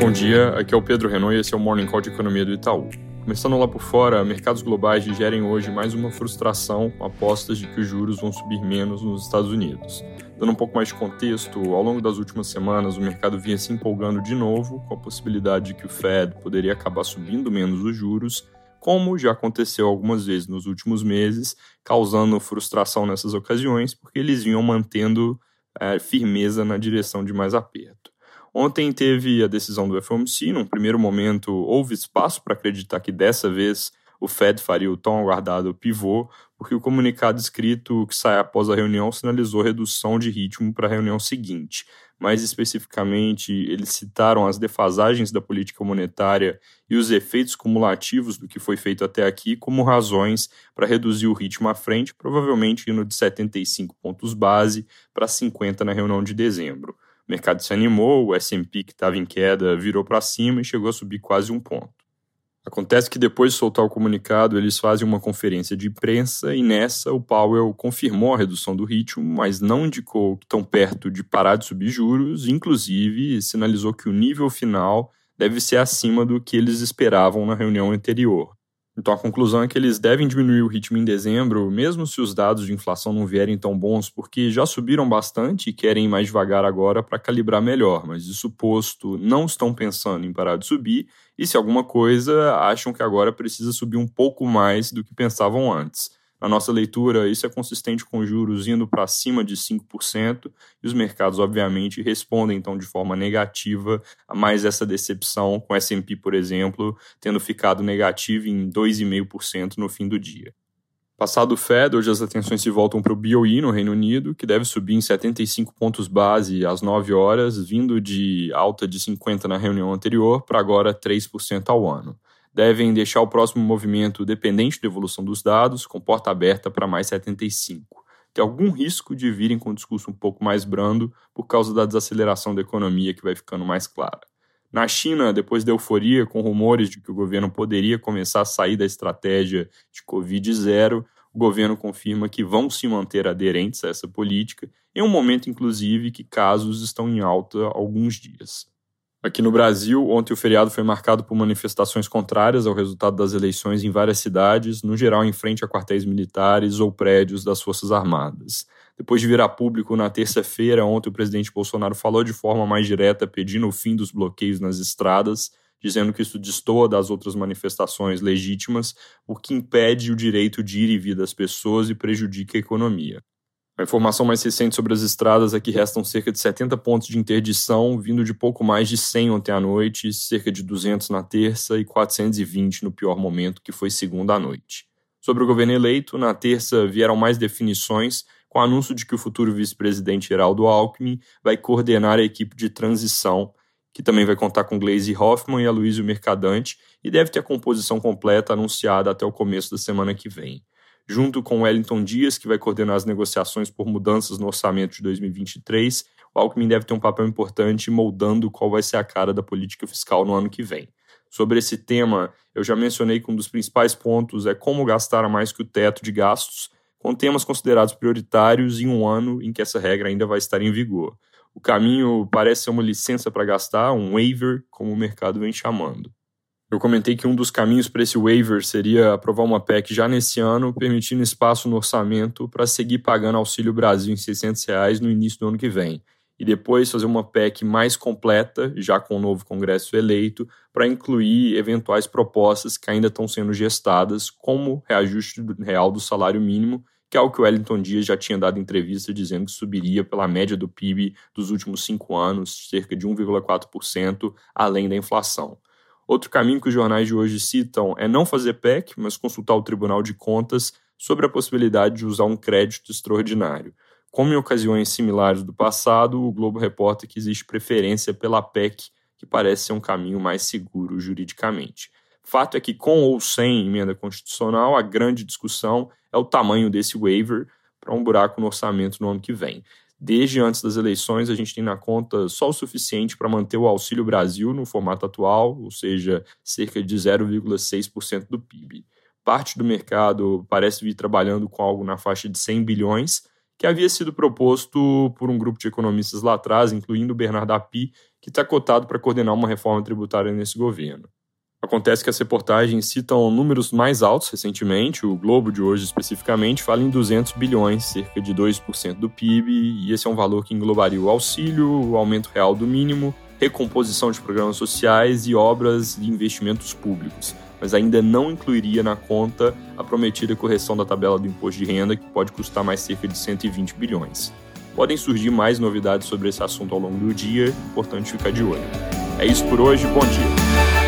Bom dia, aqui é o Pedro Renault e esse é o Morning Call de Economia do Itaú. Começando lá por fora, mercados globais digerem hoje mais uma frustração com apostas de que os juros vão subir menos nos Estados Unidos. Dando um pouco mais de contexto, ao longo das últimas semanas o mercado vinha se empolgando de novo com a possibilidade de que o Fed poderia acabar subindo menos os juros, como já aconteceu algumas vezes nos últimos meses, causando frustração nessas ocasiões, porque eles vinham mantendo é, firmeza na direção de mais aperto. Ontem teve a decisão do FOMC. Num primeiro momento, houve espaço para acreditar que dessa vez o Fed faria o tão aguardado pivô, porque o comunicado escrito que sai após a reunião sinalizou redução de ritmo para a reunião seguinte. Mais especificamente, eles citaram as defasagens da política monetária e os efeitos cumulativos do que foi feito até aqui como razões para reduzir o ritmo à frente, provavelmente indo de 75 pontos base para 50 na reunião de dezembro. O mercado se animou, o S&P que estava em queda virou para cima e chegou a subir quase um ponto. Acontece que depois de soltar o comunicado, eles fazem uma conferência de imprensa e nessa o Powell confirmou a redução do ritmo, mas não indicou que estão perto de parar de subir juros, inclusive sinalizou que o nível final deve ser acima do que eles esperavam na reunião anterior. Então a conclusão é que eles devem diminuir o ritmo em dezembro, mesmo se os dados de inflação não vierem tão bons, porque já subiram bastante e querem ir mais devagar agora para calibrar melhor, mas isso posto, não estão pensando em parar de subir e se alguma coisa acham que agora precisa subir um pouco mais do que pensavam antes. Na nossa leitura, isso é consistente com juros indo para cima de 5%, e os mercados, obviamente, respondem então de forma negativa a mais essa decepção, com o SP, por exemplo, tendo ficado negativo em 2,5% no fim do dia. Passado o Fed, hoje as atenções se voltam para o BOE no Reino Unido, que deve subir em 75 pontos base às 9 horas, vindo de alta de 50 na reunião anterior para agora 3% ao ano devem deixar o próximo movimento dependente da evolução dos dados, com porta aberta para mais 75. Tem algum risco de virem com um discurso um pouco mais brando por causa da desaceleração da economia que vai ficando mais clara. Na China, depois da euforia com rumores de que o governo poderia começar a sair da estratégia de Covid zero, o governo confirma que vão se manter aderentes a essa política, em um momento, inclusive, que casos estão em alta há alguns dias. Aqui no Brasil, ontem o feriado foi marcado por manifestações contrárias ao resultado das eleições em várias cidades, no geral em frente a quartéis militares ou prédios das Forças Armadas. Depois de virar público na terça-feira, ontem o presidente Bolsonaro falou de forma mais direta pedindo o fim dos bloqueios nas estradas, dizendo que isso destoa das outras manifestações legítimas, o que impede o direito de ir e vir das pessoas e prejudica a economia. A informação mais recente sobre as estradas é que restam cerca de 70 pontos de interdição, vindo de pouco mais de 100 ontem à noite, cerca de 200 na terça e 420 no pior momento, que foi segunda à noite. Sobre o governo eleito, na terça vieram mais definições, com o anúncio de que o futuro vice-presidente Geraldo Alckmin vai coordenar a equipe de transição, que também vai contar com Glaze Hoffman e Aloysio Mercadante, e deve ter a composição completa anunciada até o começo da semana que vem junto com Wellington Dias, que vai coordenar as negociações por mudanças no orçamento de 2023. O Alckmin deve ter um papel importante moldando qual vai ser a cara da política fiscal no ano que vem. Sobre esse tema, eu já mencionei que um dos principais pontos é como gastar mais que o teto de gastos, com temas considerados prioritários em um ano em que essa regra ainda vai estar em vigor. O caminho parece ser uma licença para gastar, um waiver, como o mercado vem chamando. Eu comentei que um dos caminhos para esse waiver seria aprovar uma PEC já nesse ano, permitindo espaço no orçamento para seguir pagando Auxílio Brasil em 600 reais no início do ano que vem. E depois fazer uma PEC mais completa, já com o novo Congresso eleito, para incluir eventuais propostas que ainda estão sendo gestadas, como reajuste real do salário mínimo, que é o que o Wellington Dias já tinha dado entrevista dizendo que subiria pela média do PIB dos últimos cinco anos, cerca de 1,4%, além da inflação. Outro caminho que os jornais de hoje citam é não fazer PEC, mas consultar o Tribunal de Contas sobre a possibilidade de usar um crédito extraordinário. Como em ocasiões similares do passado, o Globo reporta que existe preferência pela PEC, que parece ser um caminho mais seguro juridicamente. Fato é que, com ou sem emenda constitucional, a grande discussão é o tamanho desse waiver para um buraco no orçamento no ano que vem. Desde antes das eleições, a gente tem na conta só o suficiente para manter o Auxílio Brasil no formato atual, ou seja, cerca de 0,6% do PIB. Parte do mercado parece vir trabalhando com algo na faixa de 100 bilhões, que havia sido proposto por um grupo de economistas lá atrás, incluindo o Bernardo Api, que está cotado para coordenar uma reforma tributária nesse governo. Acontece que as reportagens citam números mais altos recentemente, o Globo de hoje especificamente fala em 200 bilhões, cerca de 2% do PIB, e esse é um valor que englobaria o auxílio, o aumento real do mínimo, recomposição de programas sociais e obras de investimentos públicos, mas ainda não incluiria na conta a prometida correção da tabela do imposto de renda, que pode custar mais cerca de 120 bilhões. Podem surgir mais novidades sobre esse assunto ao longo do dia, importante ficar de olho. É isso por hoje, bom dia!